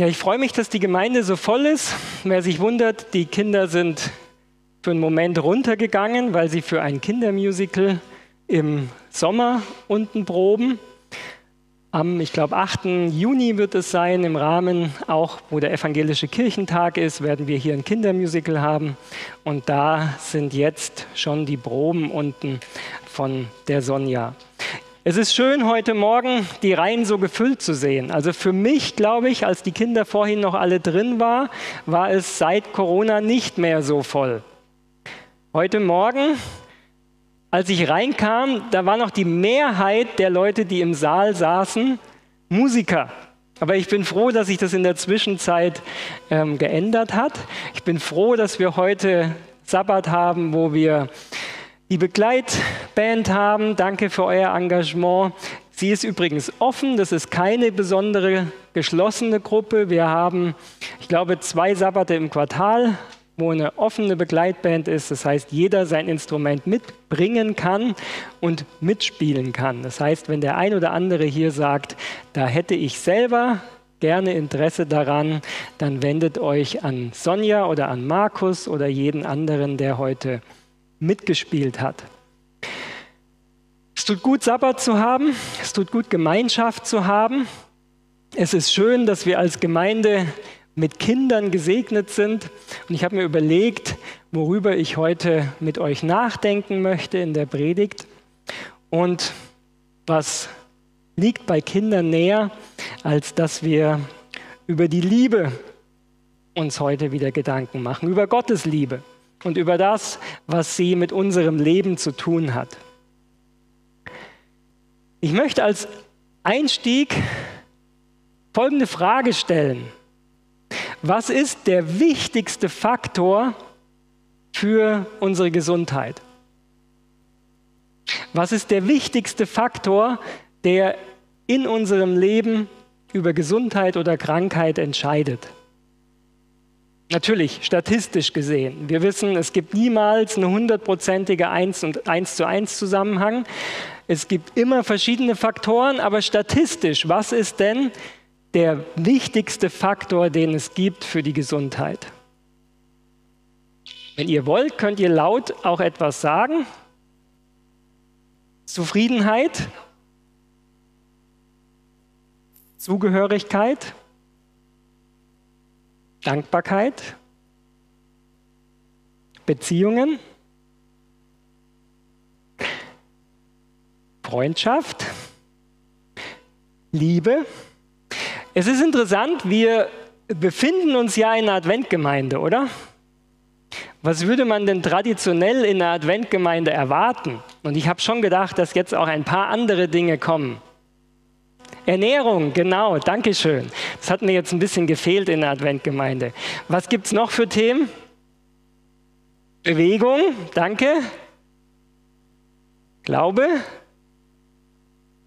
Ja, ich freue mich, dass die Gemeinde so voll ist. Wer sich wundert, die Kinder sind für einen Moment runtergegangen, weil sie für ein Kindermusical im Sommer unten proben. Am, ich glaube, 8. Juni wird es sein, im Rahmen auch, wo der evangelische Kirchentag ist, werden wir hier ein Kindermusical haben. Und da sind jetzt schon die Proben unten von der Sonja. Es ist schön, heute Morgen die Reihen so gefüllt zu sehen. Also für mich, glaube ich, als die Kinder vorhin noch alle drin waren, war es seit Corona nicht mehr so voll. Heute Morgen als ich reinkam, da war noch die Mehrheit der Leute, die im Saal saßen, Musiker. Aber ich bin froh, dass sich das in der Zwischenzeit ähm, geändert hat. Ich bin froh, dass wir heute Sabbat haben, wo wir die Begleitband haben. Danke für euer Engagement. Sie ist übrigens offen, das ist keine besondere geschlossene Gruppe. Wir haben, ich glaube, zwei Sabbate im Quartal wo eine offene Begleitband ist. Das heißt, jeder sein Instrument mitbringen kann und mitspielen kann. Das heißt, wenn der ein oder andere hier sagt, da hätte ich selber gerne Interesse daran, dann wendet euch an Sonja oder an Markus oder jeden anderen, der heute mitgespielt hat. Es tut gut, Sabbat zu haben. Es tut gut, Gemeinschaft zu haben. Es ist schön, dass wir als Gemeinde mit Kindern gesegnet sind. Und ich habe mir überlegt, worüber ich heute mit euch nachdenken möchte in der Predigt. Und was liegt bei Kindern näher, als dass wir über die Liebe uns heute wieder Gedanken machen, über Gottes Liebe und über das, was sie mit unserem Leben zu tun hat. Ich möchte als Einstieg folgende Frage stellen. Was ist der wichtigste Faktor für unsere Gesundheit? Was ist der wichtigste Faktor, der in unserem Leben über Gesundheit oder Krankheit entscheidet? Natürlich, statistisch gesehen. Wir wissen, es gibt niemals eine hundertprozentige 1 und 1 zu 1 Zusammenhang. Es gibt immer verschiedene Faktoren, aber statistisch, was ist denn der wichtigste Faktor, den es gibt für die Gesundheit. Wenn ihr wollt, könnt ihr laut auch etwas sagen. Zufriedenheit, Zugehörigkeit, Dankbarkeit, Beziehungen, Freundschaft, Liebe, es ist interessant, wir befinden uns ja in einer Adventgemeinde, oder? Was würde man denn traditionell in einer Adventgemeinde erwarten? Und ich habe schon gedacht, dass jetzt auch ein paar andere Dinge kommen. Ernährung, genau, danke schön. Das hat mir jetzt ein bisschen gefehlt in der Adventgemeinde. Was gibt es noch für Themen? Bewegung, danke. Glaube,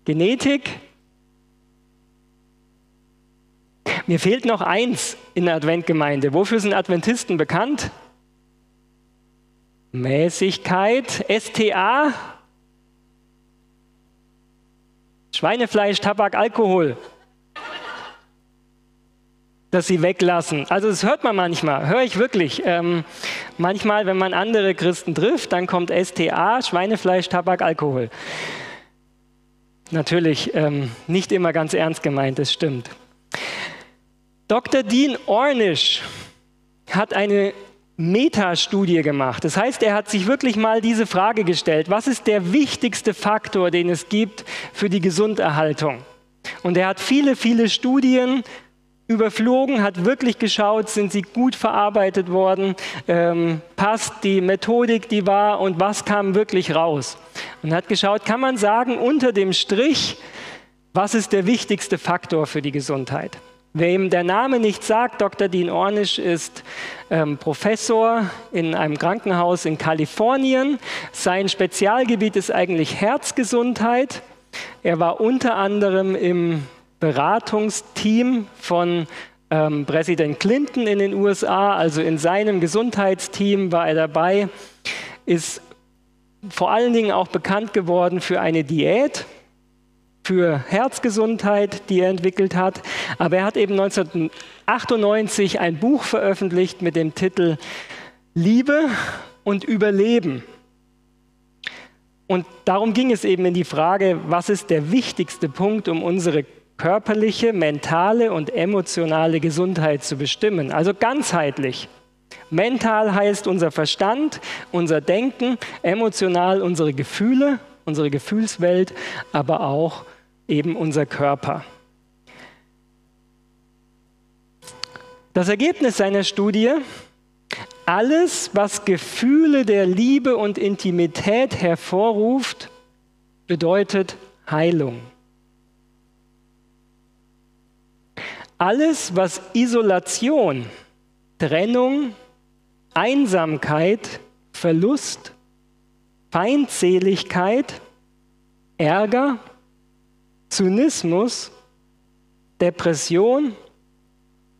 Genetik, Mir fehlt noch eins in der Adventgemeinde. Wofür sind Adventisten bekannt? Mäßigkeit, STA, Schweinefleisch, Tabak, Alkohol, dass sie weglassen. Also das hört man manchmal, höre ich wirklich. Ähm, manchmal, wenn man andere Christen trifft, dann kommt STA, Schweinefleisch, Tabak, Alkohol. Natürlich ähm, nicht immer ganz ernst gemeint, das stimmt. Dr. Dean Ornish hat eine Metastudie gemacht. Das heißt, er hat sich wirklich mal diese Frage gestellt, was ist der wichtigste Faktor, den es gibt für die Gesunderhaltung? Und er hat viele, viele Studien überflogen, hat wirklich geschaut, sind sie gut verarbeitet worden, ähm, passt die Methodik, die war und was kam wirklich raus. Und hat geschaut, kann man sagen, unter dem Strich, was ist der wichtigste Faktor für die Gesundheit? Wem der Name nicht sagt, Dr. Dean Ornish ist ähm, Professor in einem Krankenhaus in Kalifornien. Sein Spezialgebiet ist eigentlich Herzgesundheit. Er war unter anderem im Beratungsteam von ähm, Präsident Clinton in den USA, also in seinem Gesundheitsteam war er dabei, ist vor allen Dingen auch bekannt geworden für eine Diät, für Herzgesundheit, die er entwickelt hat. Aber er hat eben 1998 ein Buch veröffentlicht mit dem Titel Liebe und Überleben. Und darum ging es eben in die Frage, was ist der wichtigste Punkt, um unsere körperliche, mentale und emotionale Gesundheit zu bestimmen. Also ganzheitlich. Mental heißt unser Verstand, unser Denken, emotional unsere Gefühle, unsere Gefühlswelt, aber auch eben unser Körper. Das Ergebnis seiner Studie, alles, was Gefühle der Liebe und Intimität hervorruft, bedeutet Heilung. Alles, was Isolation, Trennung, Einsamkeit, Verlust, Feindseligkeit, Ärger, Zynismus, Depression,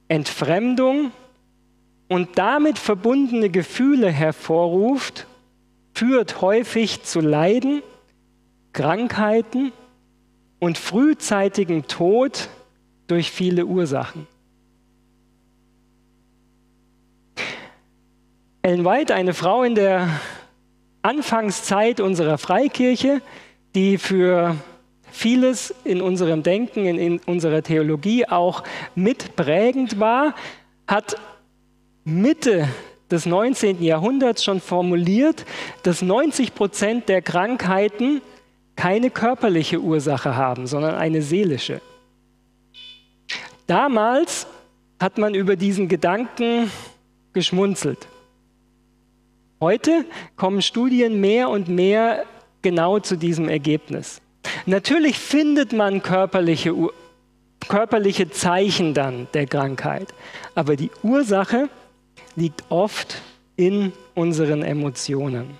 Entfremdung und damit verbundene Gefühle hervorruft, führt häufig zu Leiden, Krankheiten und frühzeitigem Tod durch viele Ursachen. Ellen White, eine Frau in der Anfangszeit unserer Freikirche, die für vieles in unserem Denken, in, in unserer Theologie auch mitprägend war, hat Mitte des 19. Jahrhunderts schon formuliert, dass 90 Prozent der Krankheiten keine körperliche Ursache haben, sondern eine seelische. Damals hat man über diesen Gedanken geschmunzelt. Heute kommen Studien mehr und mehr genau zu diesem Ergebnis. Natürlich findet man körperliche, körperliche Zeichen dann der Krankheit, aber die Ursache liegt oft in unseren Emotionen.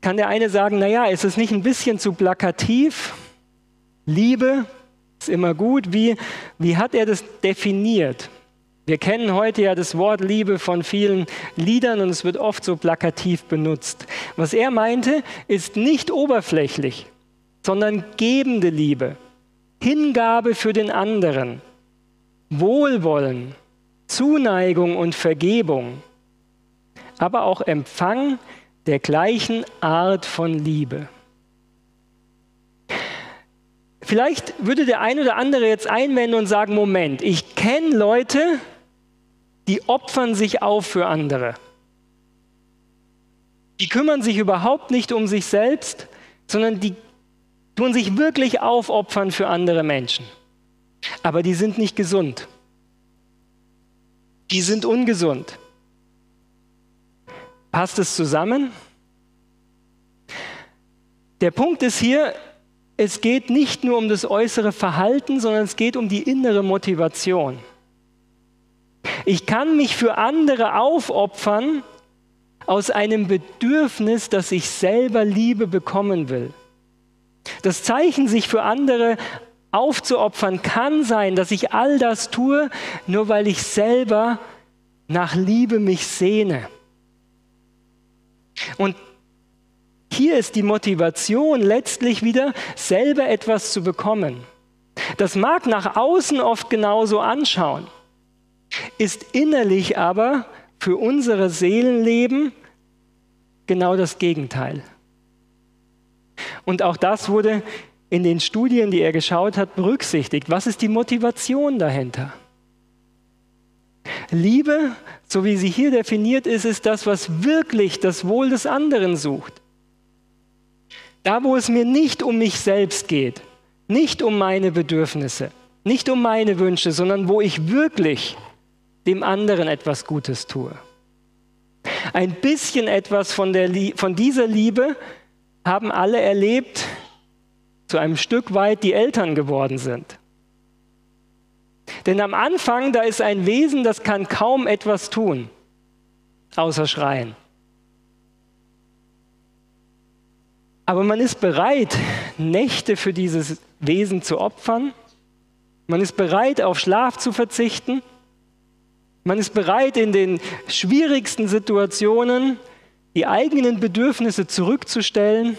Kann der eine sagen, naja, ist es nicht ein bisschen zu plakativ? Liebe ist immer gut. Wie, wie hat er das definiert? Wir kennen heute ja das Wort Liebe von vielen Liedern und es wird oft so plakativ benutzt. Was er meinte, ist nicht oberflächlich, sondern gebende Liebe, Hingabe für den anderen, Wohlwollen, Zuneigung und Vergebung, aber auch Empfang der gleichen Art von Liebe. Vielleicht würde der ein oder andere jetzt einwenden und sagen, Moment, ich kenne Leute, die opfern sich auf für andere. Die kümmern sich überhaupt nicht um sich selbst, sondern die tun sich wirklich aufopfern für andere Menschen. Aber die sind nicht gesund. Die sind ungesund. Passt es zusammen? Der Punkt ist hier, es geht nicht nur um das äußere Verhalten, sondern es geht um die innere Motivation. Ich kann mich für andere aufopfern aus einem Bedürfnis, das ich selber Liebe bekommen will. Das Zeichen, sich für andere aufzuopfern, kann sein, dass ich all das tue, nur weil ich selber nach Liebe mich sehne. Und hier ist die Motivation letztlich wieder, selber etwas zu bekommen. Das mag nach außen oft genauso anschauen ist innerlich aber für unser Seelenleben genau das Gegenteil. Und auch das wurde in den Studien, die er geschaut hat, berücksichtigt. Was ist die Motivation dahinter? Liebe, so wie sie hier definiert ist, ist das, was wirklich das Wohl des anderen sucht. Da, wo es mir nicht um mich selbst geht, nicht um meine Bedürfnisse, nicht um meine Wünsche, sondern wo ich wirklich dem anderen etwas Gutes tue. Ein bisschen etwas von, der, von dieser Liebe haben alle erlebt, zu einem Stück weit die Eltern geworden sind. Denn am Anfang, da ist ein Wesen, das kann kaum etwas tun, außer schreien. Aber man ist bereit, Nächte für dieses Wesen zu opfern. Man ist bereit, auf Schlaf zu verzichten. Man ist bereit, in den schwierigsten Situationen die eigenen Bedürfnisse zurückzustellen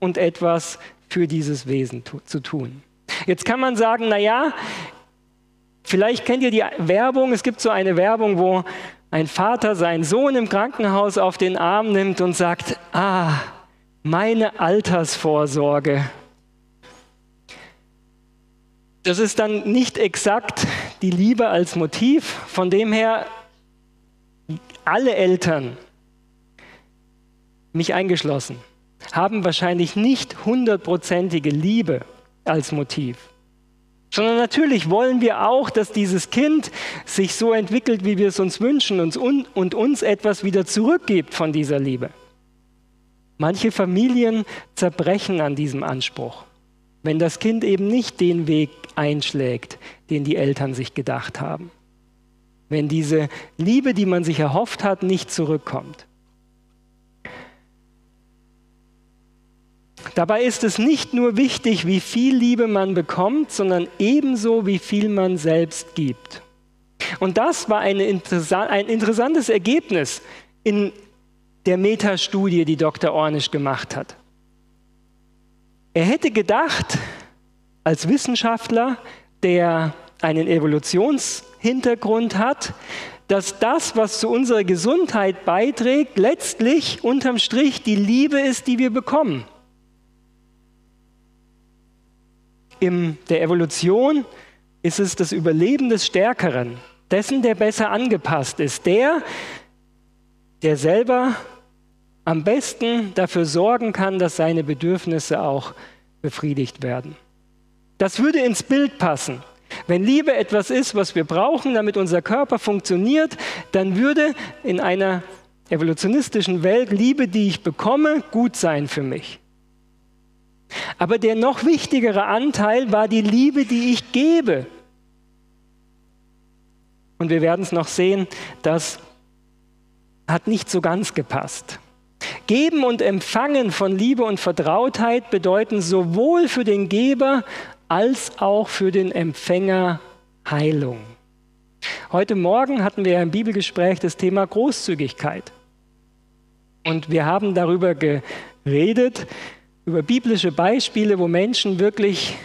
und etwas für dieses Wesen zu tun. Jetzt kann man sagen, na ja, vielleicht kennt ihr die Werbung, es gibt so eine Werbung, wo ein Vater seinen Sohn im Krankenhaus auf den Arm nimmt und sagt, ah, meine Altersvorsorge. Das ist dann nicht exakt die Liebe als Motiv, von dem her alle Eltern, mich eingeschlossen, haben wahrscheinlich nicht hundertprozentige Liebe als Motiv. Sondern natürlich wollen wir auch, dass dieses Kind sich so entwickelt, wie wir es uns wünschen und uns etwas wieder zurückgibt von dieser Liebe. Manche Familien zerbrechen an diesem Anspruch, wenn das Kind eben nicht den Weg einschlägt, den die Eltern sich gedacht haben. Wenn diese Liebe, die man sich erhofft hat, nicht zurückkommt. Dabei ist es nicht nur wichtig, wie viel Liebe man bekommt, sondern ebenso, wie viel man selbst gibt. Und das war ein interessantes Ergebnis in der Metastudie, die Dr. Ornisch gemacht hat. Er hätte gedacht, als Wissenschaftler, der einen Evolutionshintergrund hat, dass das, was zu unserer Gesundheit beiträgt, letztlich unterm Strich die Liebe ist, die wir bekommen. in der Evolution ist es das Überleben des Stärkeren, dessen, der besser angepasst ist, der, der selber am besten dafür sorgen kann, dass seine Bedürfnisse auch befriedigt werden. Das würde ins Bild passen. Wenn Liebe etwas ist, was wir brauchen, damit unser Körper funktioniert, dann würde in einer evolutionistischen Welt Liebe, die ich bekomme, gut sein für mich. Aber der noch wichtigere Anteil war die Liebe, die ich gebe. Und wir werden es noch sehen, das hat nicht so ganz gepasst. Geben und Empfangen von Liebe und Vertrautheit bedeuten sowohl für den Geber als auch für den Empfänger Heilung. Heute Morgen hatten wir im Bibelgespräch das Thema Großzügigkeit. Und wir haben darüber geredet, über biblische Beispiele, wo Menschen wirklich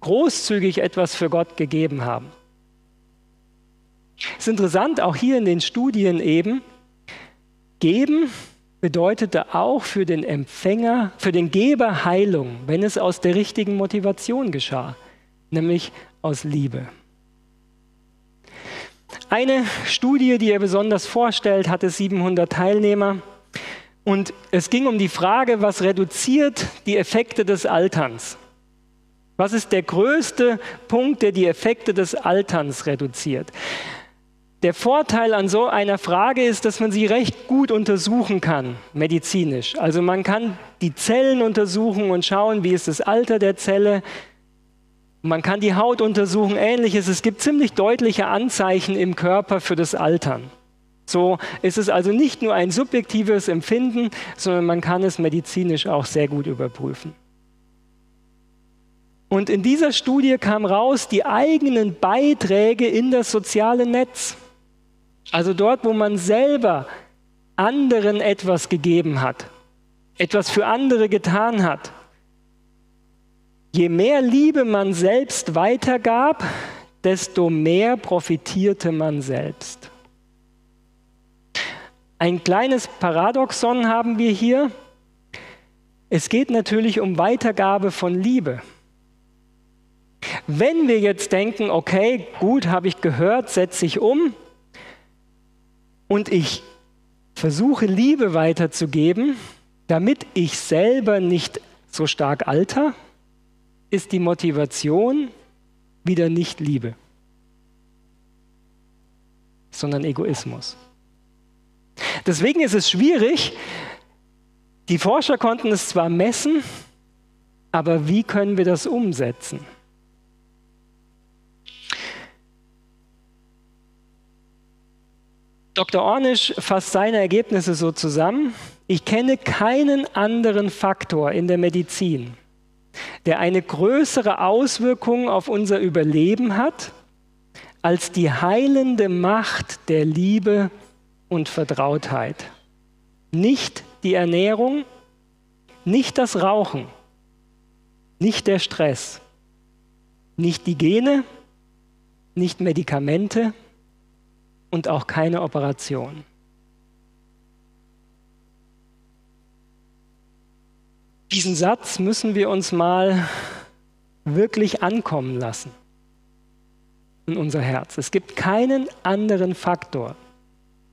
großzügig etwas für Gott gegeben haben. Es ist interessant, auch hier in den Studien eben, geben bedeutete auch für den Empfänger, für den Geber Heilung, wenn es aus der richtigen Motivation geschah, nämlich aus Liebe. Eine Studie, die er besonders vorstellt, hatte 700 Teilnehmer. Und es ging um die Frage, was reduziert die Effekte des Alterns? Was ist der größte Punkt, der die Effekte des Alterns reduziert? Der Vorteil an so einer Frage ist, dass man sie recht gut untersuchen kann, medizinisch. Also man kann die Zellen untersuchen und schauen, wie ist das Alter der Zelle. Man kann die Haut untersuchen, ähnliches. Es gibt ziemlich deutliche Anzeichen im Körper für das Altern. So ist es also nicht nur ein subjektives Empfinden, sondern man kann es medizinisch auch sehr gut überprüfen. Und in dieser Studie kam raus, die eigenen Beiträge in das soziale Netz, also dort, wo man selber anderen etwas gegeben hat, etwas für andere getan hat. Je mehr Liebe man selbst weitergab, desto mehr profitierte man selbst. Ein kleines Paradoxon haben wir hier. Es geht natürlich um Weitergabe von Liebe. Wenn wir jetzt denken, okay, gut, habe ich gehört, setze ich um und ich versuche Liebe weiterzugeben, damit ich selber nicht so stark alter, ist die Motivation wieder nicht Liebe, sondern Egoismus. Deswegen ist es schwierig. Die Forscher konnten es zwar messen, aber wie können wir das umsetzen? Dr. Ornisch fasst seine Ergebnisse so zusammen. Ich kenne keinen anderen Faktor in der Medizin, der eine größere Auswirkung auf unser Überleben hat, als die heilende Macht der Liebe und Vertrautheit. Nicht die Ernährung, nicht das Rauchen, nicht der Stress, nicht die Gene, nicht Medikamente und auch keine Operation. Diesen Satz müssen wir uns mal wirklich ankommen lassen in unser Herz. Es gibt keinen anderen Faktor,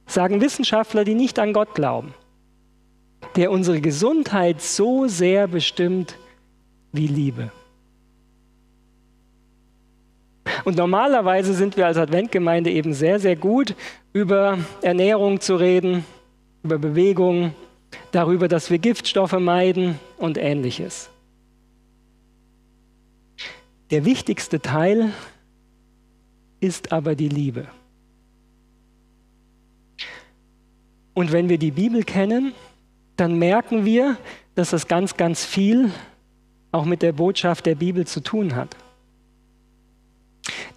sagen Wissenschaftler, die nicht an Gott glauben, der unsere Gesundheit so sehr bestimmt wie Liebe. Und normalerweise sind wir als Adventgemeinde eben sehr, sehr gut, über Ernährung zu reden, über Bewegung, darüber, dass wir Giftstoffe meiden und ähnliches. Der wichtigste Teil ist aber die Liebe. Und wenn wir die Bibel kennen, dann merken wir, dass das ganz, ganz viel auch mit der Botschaft der Bibel zu tun hat.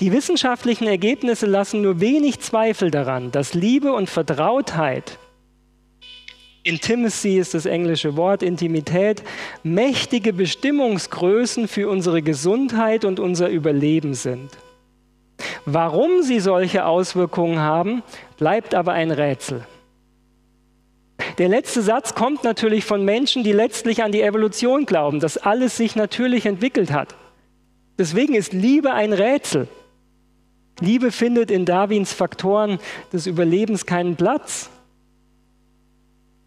Die wissenschaftlichen Ergebnisse lassen nur wenig Zweifel daran, dass Liebe und Vertrautheit, Intimacy ist das englische Wort, Intimität, mächtige Bestimmungsgrößen für unsere Gesundheit und unser Überleben sind. Warum sie solche Auswirkungen haben, bleibt aber ein Rätsel. Der letzte Satz kommt natürlich von Menschen, die letztlich an die Evolution glauben, dass alles sich natürlich entwickelt hat. Deswegen ist Liebe ein Rätsel. Liebe findet in Darwins Faktoren des Überlebens keinen Platz.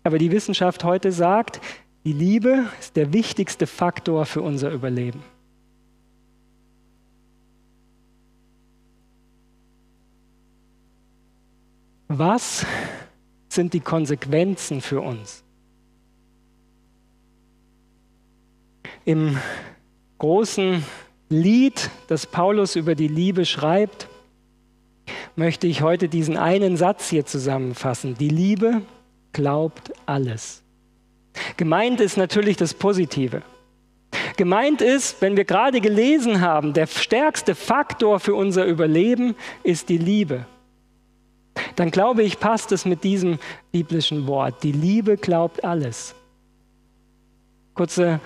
Aber die Wissenschaft heute sagt, die Liebe ist der wichtigste Faktor für unser Überleben. Was sind die Konsequenzen für uns? Im großen Lied, das Paulus über die Liebe schreibt, möchte ich heute diesen einen Satz hier zusammenfassen. Die Liebe glaubt alles. Gemeint ist natürlich das Positive. Gemeint ist, wenn wir gerade gelesen haben, der stärkste Faktor für unser Überleben ist die Liebe. Dann glaube ich, passt es mit diesem biblischen Wort. Die Liebe glaubt alles. Kurze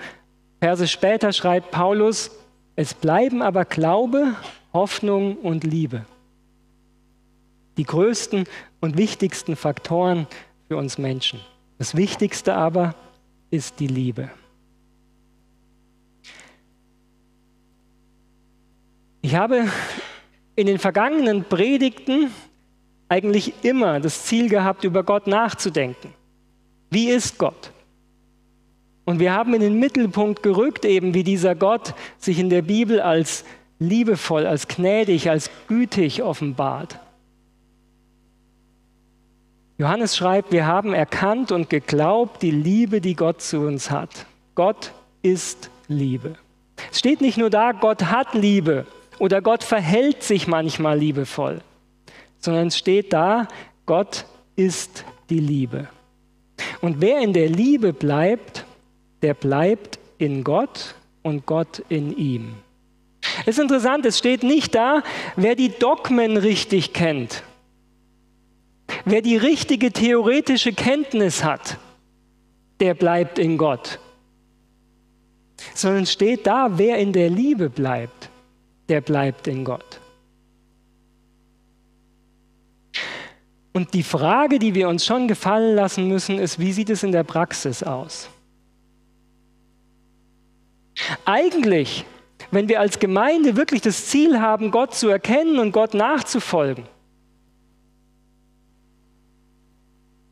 Verse später schreibt Paulus, es bleiben aber Glaube, Hoffnung und Liebe die größten und wichtigsten Faktoren für uns Menschen. Das Wichtigste aber ist die Liebe. Ich habe in den vergangenen Predigten eigentlich immer das Ziel gehabt, über Gott nachzudenken. Wie ist Gott? Und wir haben in den Mittelpunkt gerückt, eben wie dieser Gott sich in der Bibel als liebevoll, als gnädig, als gütig offenbart. Johannes schreibt, wir haben erkannt und geglaubt die Liebe, die Gott zu uns hat. Gott ist Liebe. Es steht nicht nur da, Gott hat Liebe oder Gott verhält sich manchmal liebevoll, sondern es steht da, Gott ist die Liebe. Und wer in der Liebe bleibt, der bleibt in Gott und Gott in ihm. Es ist interessant, es steht nicht da, wer die Dogmen richtig kennt Wer die richtige theoretische Kenntnis hat, der bleibt in Gott. Sondern steht da, wer in der Liebe bleibt, der bleibt in Gott. Und die Frage, die wir uns schon gefallen lassen müssen, ist, wie sieht es in der Praxis aus? Eigentlich, wenn wir als Gemeinde wirklich das Ziel haben, Gott zu erkennen und Gott nachzufolgen,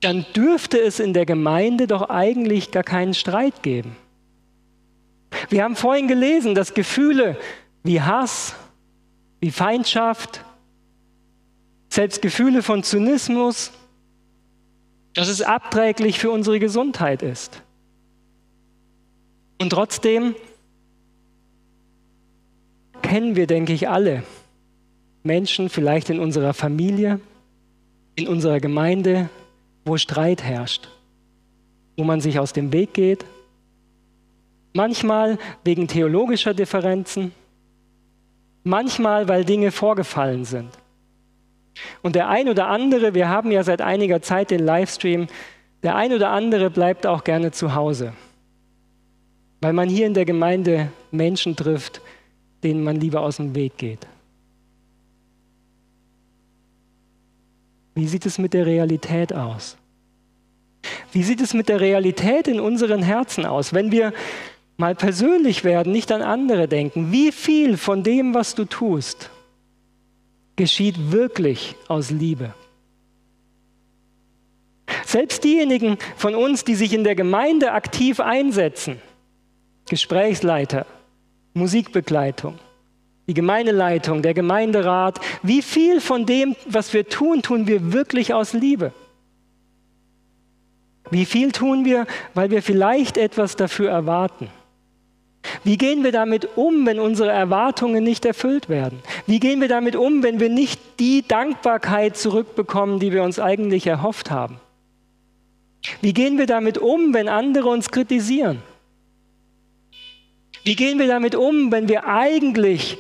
dann dürfte es in der Gemeinde doch eigentlich gar keinen Streit geben. Wir haben vorhin gelesen, dass Gefühle wie Hass, wie Feindschaft, selbst Gefühle von Zynismus, dass es abträglich für unsere Gesundheit ist. Und trotzdem kennen wir, denke ich, alle Menschen, vielleicht in unserer Familie, in unserer Gemeinde, wo Streit herrscht, wo man sich aus dem Weg geht, manchmal wegen theologischer Differenzen, manchmal weil Dinge vorgefallen sind. Und der ein oder andere, wir haben ja seit einiger Zeit den Livestream, der ein oder andere bleibt auch gerne zu Hause. weil man hier in der Gemeinde Menschen trifft, denen man lieber aus dem Weg geht. Wie sieht es mit der Realität aus? Wie sieht es mit der Realität in unseren Herzen aus, wenn wir mal persönlich werden, nicht an andere denken? Wie viel von dem, was du tust, geschieht wirklich aus Liebe? Selbst diejenigen von uns, die sich in der Gemeinde aktiv einsetzen, Gesprächsleiter, Musikbegleitung, die Gemeindeleitung, der Gemeinderat, wie viel von dem, was wir tun, tun wir wirklich aus Liebe? Wie viel tun wir, weil wir vielleicht etwas dafür erwarten? Wie gehen wir damit um, wenn unsere Erwartungen nicht erfüllt werden? Wie gehen wir damit um, wenn wir nicht die Dankbarkeit zurückbekommen, die wir uns eigentlich erhofft haben? Wie gehen wir damit um, wenn andere uns kritisieren? Wie gehen wir damit um, wenn wir eigentlich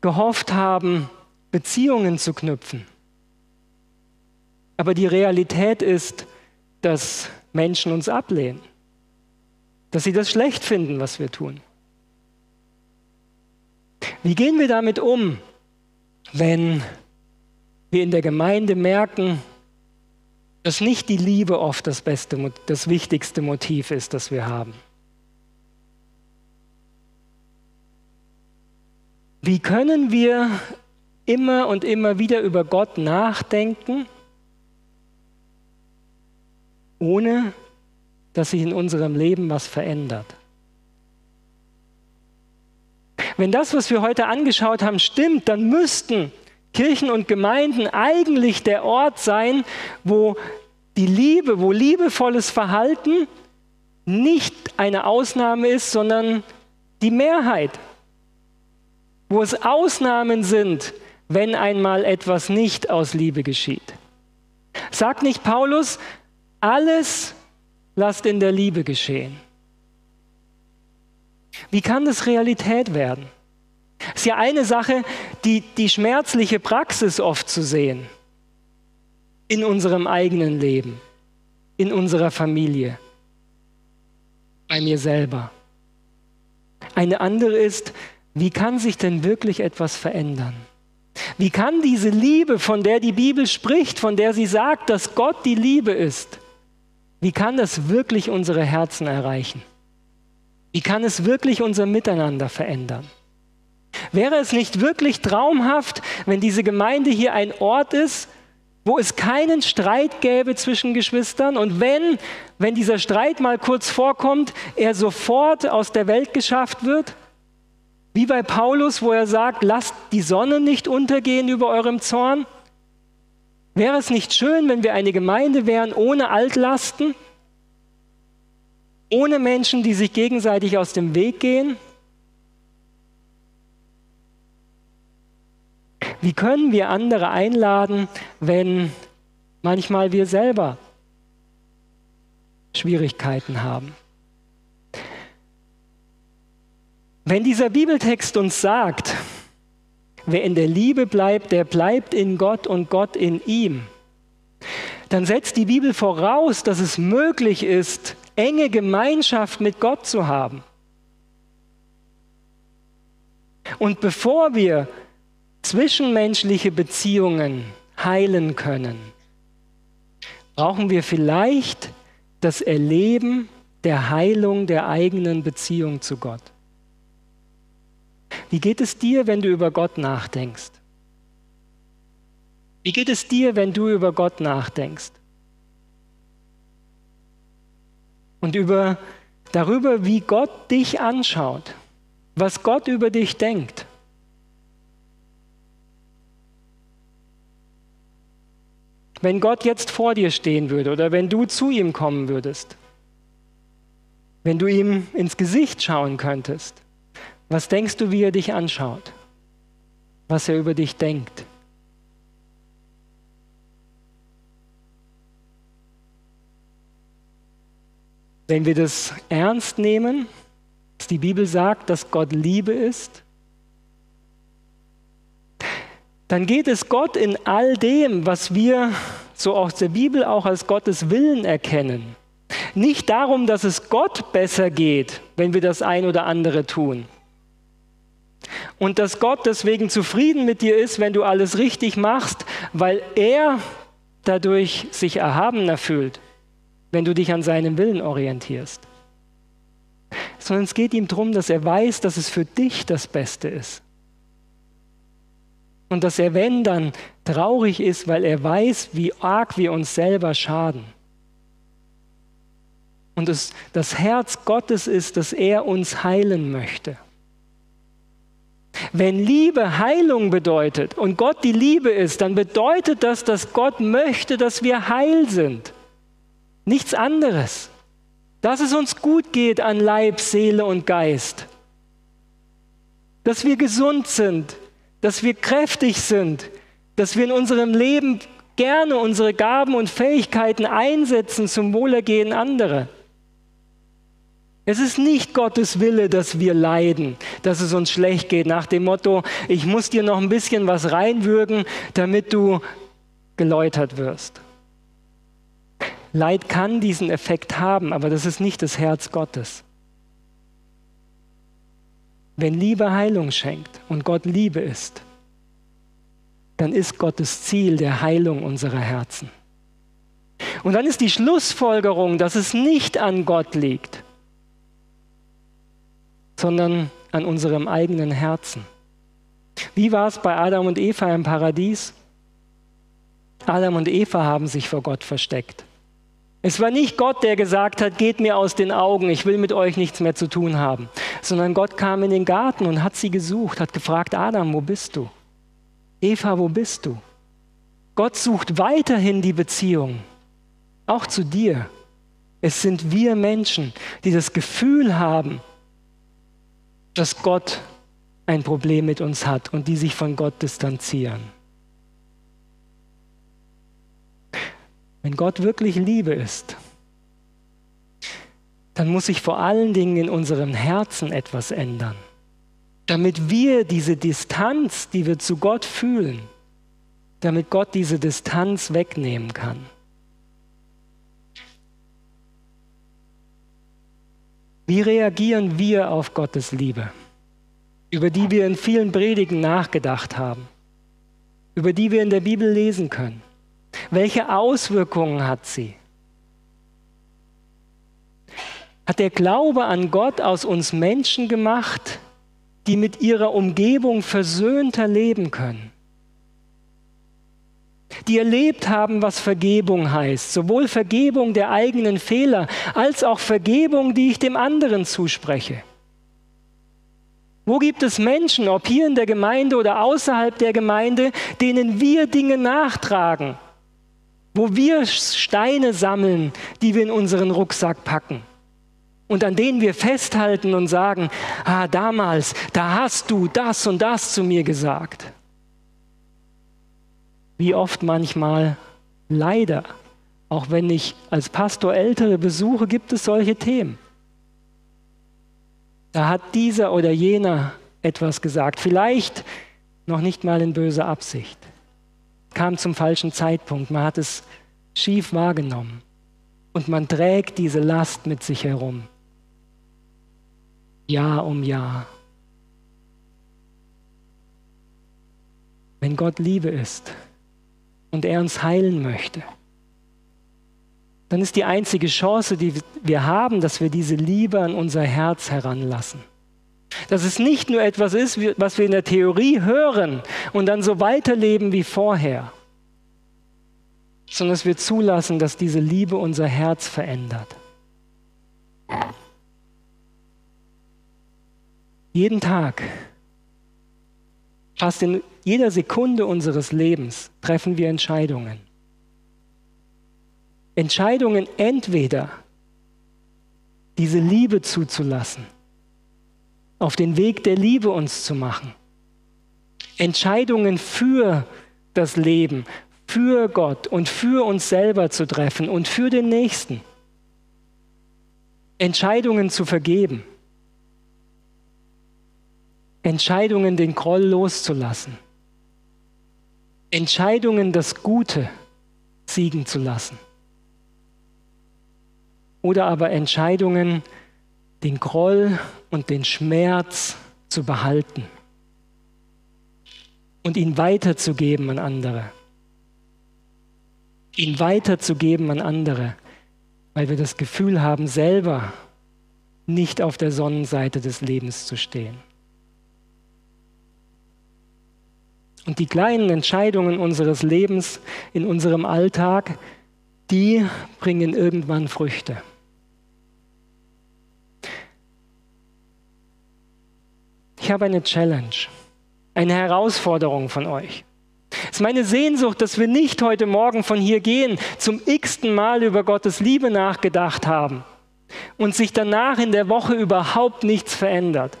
gehofft haben, Beziehungen zu knüpfen? Aber die Realität ist, dass Menschen uns ablehnen, dass sie das schlecht finden, was wir tun. Wie gehen wir damit um, wenn wir in der Gemeinde merken, dass nicht die Liebe oft das beste, das wichtigste Motiv ist, das wir haben? Wie können wir immer und immer wieder über Gott nachdenken ohne dass sich in unserem Leben was verändert. Wenn das, was wir heute angeschaut haben, stimmt, dann müssten Kirchen und Gemeinden eigentlich der Ort sein, wo die Liebe, wo liebevolles Verhalten nicht eine Ausnahme ist, sondern die Mehrheit. Wo es Ausnahmen sind, wenn einmal etwas nicht aus Liebe geschieht. Sagt nicht Paulus, alles lasst in der Liebe geschehen. Wie kann das Realität werden? Es ist ja eine Sache, die, die schmerzliche Praxis oft zu sehen. In unserem eigenen Leben, in unserer Familie, bei mir selber. Eine andere ist, wie kann sich denn wirklich etwas verändern? Wie kann diese Liebe, von der die Bibel spricht, von der sie sagt, dass Gott die Liebe ist, wie kann das wirklich unsere Herzen erreichen? Wie kann es wirklich unser Miteinander verändern? Wäre es nicht wirklich traumhaft, wenn diese Gemeinde hier ein Ort ist, wo es keinen Streit gäbe zwischen Geschwistern und wenn, wenn dieser Streit mal kurz vorkommt, er sofort aus der Welt geschafft wird? Wie bei Paulus, wo er sagt, lasst die Sonne nicht untergehen über eurem Zorn? Wäre es nicht schön, wenn wir eine Gemeinde wären ohne Altlasten, ohne Menschen, die sich gegenseitig aus dem Weg gehen? Wie können wir andere einladen, wenn manchmal wir selber Schwierigkeiten haben? Wenn dieser Bibeltext uns sagt, wer in der Liebe bleibt, der bleibt in Gott und Gott in ihm. Dann setzt die Bibel voraus, dass es möglich ist, enge Gemeinschaft mit Gott zu haben. Und bevor wir zwischenmenschliche Beziehungen heilen können, brauchen wir vielleicht das Erleben der Heilung der eigenen Beziehung zu Gott. Wie geht es dir, wenn du über Gott nachdenkst? Wie geht es dir, wenn du über Gott nachdenkst? Und über, darüber, wie Gott dich anschaut, was Gott über dich denkt. Wenn Gott jetzt vor dir stehen würde oder wenn du zu ihm kommen würdest, wenn du ihm ins Gesicht schauen könntest, was denkst du, wie er dich anschaut? Was er über dich denkt? Wenn wir das ernst nehmen, dass die Bibel sagt, dass Gott Liebe ist, dann geht es Gott in all dem, was wir so aus der Bibel auch als Gottes Willen erkennen, Nicht darum, dass es Gott besser geht, wenn wir das ein oder andere tun. Und dass Gott deswegen zufrieden mit dir ist, wenn du alles richtig machst, weil er dadurch sich erhabener fühlt, wenn du dich an seinem Willen orientierst. Sondern es geht ihm darum, dass er weiß, dass es für dich das Beste ist. Und dass er, wenn dann, traurig ist, weil er weiß, wie arg wir uns selber schaden. Und es das Herz Gottes ist, dass er uns heilen möchte. Wenn Liebe Heilung bedeutet und Gott die Liebe ist, dann bedeutet das, dass Gott möchte, dass wir heil sind. Nichts anderes. Dass es uns gut geht an Leib, Seele und Geist. Dass wir gesund sind, dass wir kräftig sind, dass wir in unserem Leben gerne unsere Gaben und Fähigkeiten einsetzen zum Wohlergehen anderer. Es ist nicht Gottes Wille, dass wir leiden, dass es uns schlecht geht, nach dem Motto, ich muss dir noch ein bisschen was reinwürgen, damit du geläutert wirst. Leid kann diesen Effekt haben, aber das ist nicht das Herz Gottes. Wenn Liebe Heilung schenkt und Gott Liebe ist, dann ist Gottes Ziel der Heilung unserer Herzen. Und dann ist die Schlussfolgerung, dass es nicht an Gott liegt, sondern an unserem eigenen Herzen. Wie war es bei Adam und Eva im Paradies? Adam und Eva haben sich vor Gott versteckt. Es war nicht Gott, der gesagt hat, geht mir aus den Augen, ich will mit euch nichts mehr zu tun haben, sondern Gott kam in den Garten und hat sie gesucht, hat gefragt, Adam, wo bist du? Eva, wo bist du? Gott sucht weiterhin die Beziehung, auch zu dir. Es sind wir Menschen, die das Gefühl haben, dass Gott ein Problem mit uns hat und die sich von Gott distanzieren. Wenn Gott wirklich Liebe ist, dann muss sich vor allen Dingen in unserem Herzen etwas ändern, damit wir diese Distanz, die wir zu Gott fühlen, damit Gott diese Distanz wegnehmen kann. Wie reagieren wir auf Gottes Liebe, über die wir in vielen Predigen nachgedacht haben, über die wir in der Bibel lesen können? Welche Auswirkungen hat sie? Hat der Glaube an Gott aus uns Menschen gemacht, die mit ihrer Umgebung versöhnter leben können? Die erlebt haben, was Vergebung heißt, sowohl Vergebung der eigenen Fehler als auch Vergebung, die ich dem anderen zuspreche. Wo gibt es Menschen, ob hier in der Gemeinde oder außerhalb der Gemeinde, denen wir Dinge nachtragen, wo wir Steine sammeln, die wir in unseren Rucksack packen und an denen wir festhalten und sagen, ah, damals, da hast du das und das zu mir gesagt. Wie oft manchmal, leider, auch wenn ich als Pastor Ältere besuche, gibt es solche Themen. Da hat dieser oder jener etwas gesagt, vielleicht noch nicht mal in böser Absicht kam zum falschen Zeitpunkt, man hat es schief wahrgenommen und man trägt diese Last mit sich herum. Jahr um Jahr. Wenn Gott Liebe ist und er uns heilen möchte, dann ist die einzige Chance, die wir haben, dass wir diese Liebe an unser Herz heranlassen. Dass es nicht nur etwas ist, was wir in der Theorie hören und dann so weiterleben wie vorher, sondern dass wir zulassen, dass diese Liebe unser Herz verändert. Jeden Tag, fast in jeder Sekunde unseres Lebens treffen wir Entscheidungen. Entscheidungen entweder diese Liebe zuzulassen auf den Weg der Liebe uns zu machen. Entscheidungen für das Leben, für Gott und für uns selber zu treffen und für den Nächsten. Entscheidungen zu vergeben. Entscheidungen, den Groll loszulassen. Entscheidungen, das Gute siegen zu lassen. oder aber Entscheidungen, den Groll und den Schmerz zu behalten und ihn weiterzugeben an andere. Ihn weiterzugeben an andere, weil wir das Gefühl haben, selber nicht auf der Sonnenseite des Lebens zu stehen. Und die kleinen Entscheidungen unseres Lebens in unserem Alltag, die bringen irgendwann Früchte. Ich habe eine Challenge, eine Herausforderung von euch. Es ist meine Sehnsucht, dass wir nicht heute Morgen von hier gehen, zum x-ten Mal über Gottes Liebe nachgedacht haben und sich danach in der Woche überhaupt nichts verändert,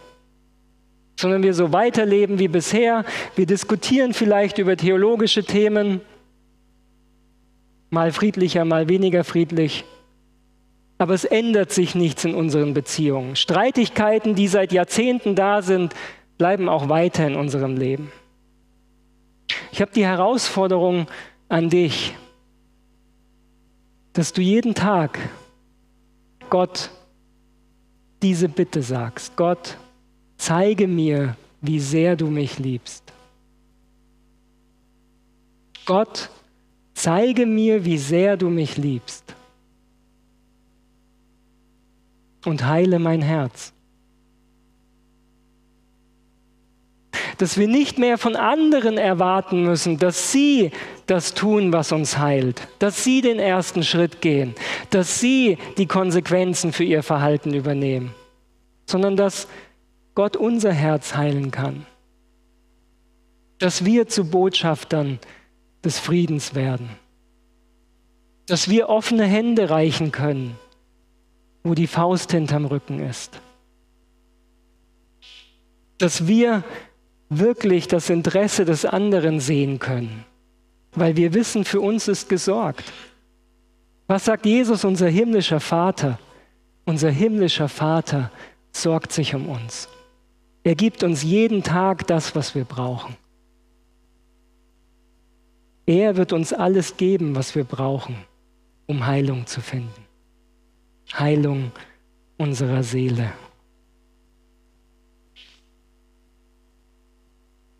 sondern wir so weiterleben wie bisher. Wir diskutieren vielleicht über theologische Themen, mal friedlicher, mal weniger friedlich. Aber es ändert sich nichts in unseren Beziehungen. Streitigkeiten, die seit Jahrzehnten da sind, bleiben auch weiter in unserem Leben. Ich habe die Herausforderung an dich, dass du jeden Tag Gott diese Bitte sagst. Gott, zeige mir, wie sehr du mich liebst. Gott, zeige mir, wie sehr du mich liebst. Und heile mein Herz. dass wir nicht mehr von anderen erwarten müssen, dass sie das tun, was uns heilt, dass sie den ersten Schritt gehen, dass sie die Konsequenzen für ihr Verhalten übernehmen, sondern dass Gott unser Herz heilen kann, dass wir zu Botschaftern des Friedens werden, dass wir offene Hände reichen können, wo die Faust hinterm Rücken ist, dass wir wirklich das Interesse des anderen sehen können, weil wir wissen, für uns ist gesorgt. Was sagt Jesus, unser himmlischer Vater? Unser himmlischer Vater sorgt sich um uns. Er gibt uns jeden Tag das, was wir brauchen. Er wird uns alles geben, was wir brauchen, um Heilung zu finden. Heilung unserer Seele.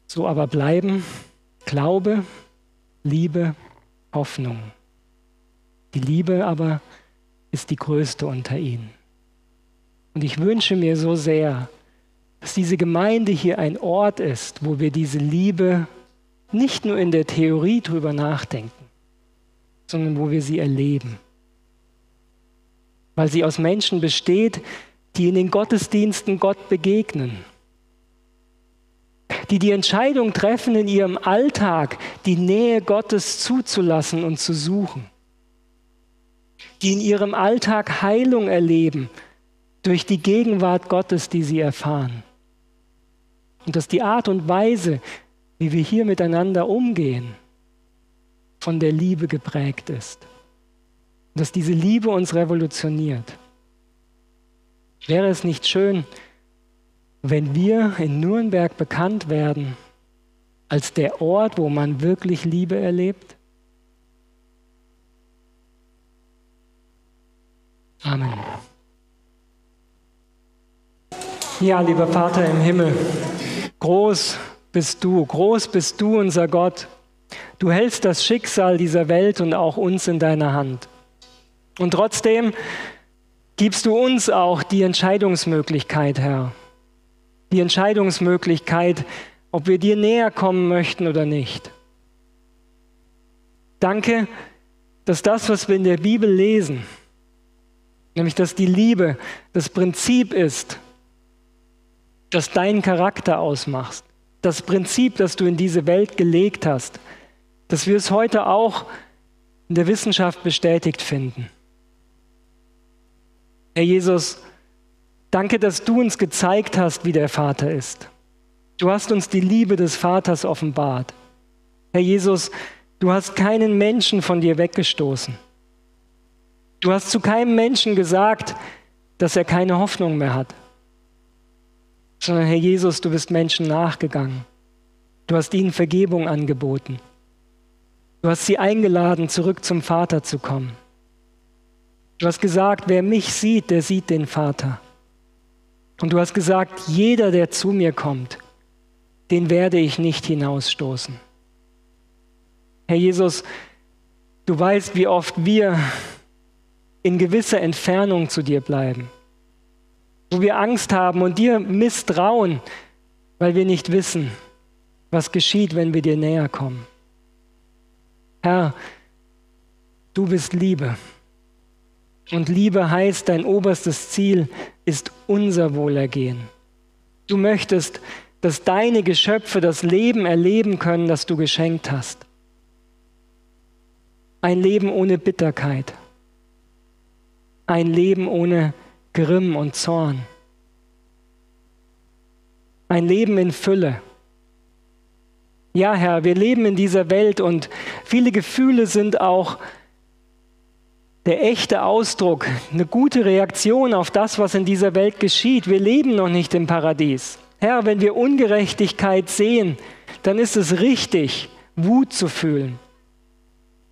So aber bleiben Glaube, Liebe, Hoffnung. Die Liebe aber ist die größte unter ihnen. Und ich wünsche mir so sehr, dass diese Gemeinde hier ein Ort ist, wo wir diese Liebe nicht nur in der Theorie drüber nachdenken, sondern wo wir sie erleben. Weil sie aus Menschen besteht, die in den Gottesdiensten Gott begegnen die die Entscheidung treffen, in ihrem Alltag die Nähe Gottes zuzulassen und zu suchen, die in ihrem Alltag Heilung erleben durch die Gegenwart Gottes, die sie erfahren. Und dass die Art und Weise, wie wir hier miteinander umgehen, von der Liebe geprägt ist. Und dass diese Liebe uns revolutioniert. Wäre es nicht schön, wenn wir in Nürnberg bekannt werden als der Ort, wo man wirklich Liebe erlebt? Amen. Ja, lieber Vater im Himmel, groß bist du, groß bist du, unser Gott. Du hältst das Schicksal dieser Welt und auch uns in deiner Hand. Und trotzdem gibst du uns auch die Entscheidungsmöglichkeit, Herr die Entscheidungsmöglichkeit, ob wir dir näher kommen möchten oder nicht. Danke, dass das, was wir in der Bibel lesen, nämlich dass die Liebe das Prinzip ist, das deinen Charakter ausmacht, das Prinzip, das du in diese Welt gelegt hast, dass wir es heute auch in der Wissenschaft bestätigt finden. Herr Jesus, Danke, dass du uns gezeigt hast, wie der Vater ist. Du hast uns die Liebe des Vaters offenbart. Herr Jesus, du hast keinen Menschen von dir weggestoßen. Du hast zu keinem Menschen gesagt, dass er keine Hoffnung mehr hat. Sondern Herr Jesus, du bist Menschen nachgegangen. Du hast ihnen Vergebung angeboten. Du hast sie eingeladen, zurück zum Vater zu kommen. Du hast gesagt, wer mich sieht, der sieht den Vater. Und du hast gesagt, jeder, der zu mir kommt, den werde ich nicht hinausstoßen. Herr Jesus, du weißt, wie oft wir in gewisser Entfernung zu dir bleiben, wo wir Angst haben und dir misstrauen, weil wir nicht wissen, was geschieht, wenn wir dir näher kommen. Herr, du bist Liebe. Und Liebe heißt, dein oberstes Ziel ist unser Wohlergehen. Du möchtest, dass deine Geschöpfe das Leben erleben können, das du geschenkt hast. Ein Leben ohne Bitterkeit. Ein Leben ohne Grimm und Zorn. Ein Leben in Fülle. Ja, Herr, wir leben in dieser Welt und viele Gefühle sind auch der echte Ausdruck, eine gute Reaktion auf das, was in dieser Welt geschieht. Wir leben noch nicht im Paradies. Herr, wenn wir Ungerechtigkeit sehen, dann ist es richtig, Wut zu fühlen.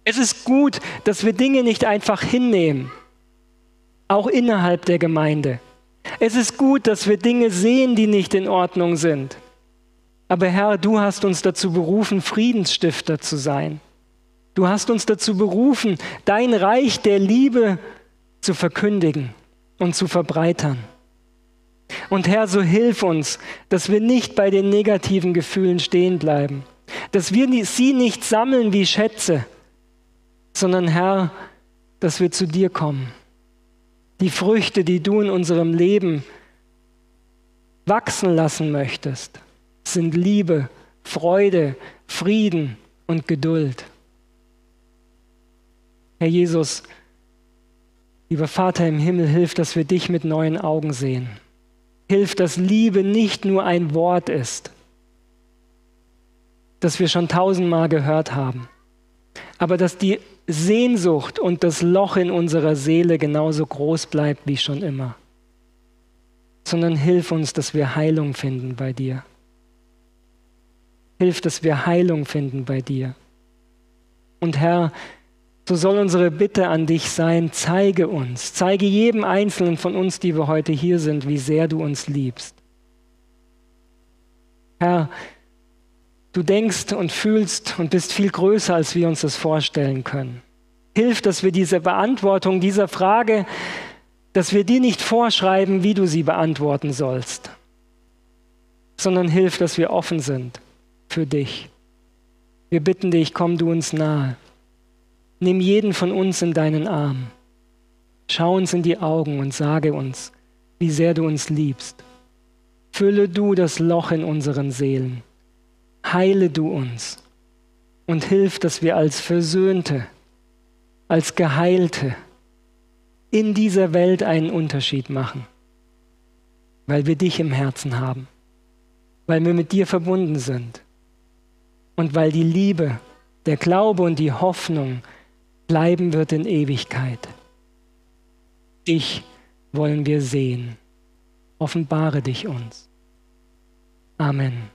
Es ist gut, dass wir Dinge nicht einfach hinnehmen, auch innerhalb der Gemeinde. Es ist gut, dass wir Dinge sehen, die nicht in Ordnung sind. Aber Herr, du hast uns dazu berufen, Friedensstifter zu sein. Du hast uns dazu berufen, dein Reich der Liebe zu verkündigen und zu verbreitern. Und Herr, so hilf uns, dass wir nicht bei den negativen Gefühlen stehen bleiben, dass wir sie nicht sammeln wie Schätze, sondern Herr, dass wir zu dir kommen. Die Früchte, die du in unserem Leben wachsen lassen möchtest, sind Liebe, Freude, Frieden und Geduld. Herr Jesus, lieber Vater im Himmel, hilf, dass wir dich mit neuen Augen sehen. Hilf, dass Liebe nicht nur ein Wort ist, das wir schon tausendmal gehört haben, aber dass die Sehnsucht und das Loch in unserer Seele genauso groß bleibt wie schon immer. Sondern hilf uns, dass wir Heilung finden bei dir. Hilf, dass wir Heilung finden bei dir. Und Herr, so soll unsere Bitte an dich sein, zeige uns, zeige jedem Einzelnen von uns, die wir heute hier sind, wie sehr du uns liebst. Herr, du denkst und fühlst und bist viel größer, als wir uns das vorstellen können. Hilf, dass wir diese Beantwortung dieser Frage, dass wir dir nicht vorschreiben, wie du sie beantworten sollst, sondern hilf, dass wir offen sind für dich. Wir bitten dich, komm du uns nahe. Nimm jeden von uns in deinen Arm. Schau uns in die Augen und sage uns, wie sehr du uns liebst. Fülle du das Loch in unseren Seelen. Heile du uns und hilf, dass wir als Versöhnte, als Geheilte in dieser Welt einen Unterschied machen, weil wir dich im Herzen haben, weil wir mit dir verbunden sind und weil die Liebe, der Glaube und die Hoffnung bleiben wird in Ewigkeit. Dich wollen wir sehen. Offenbare dich uns. Amen.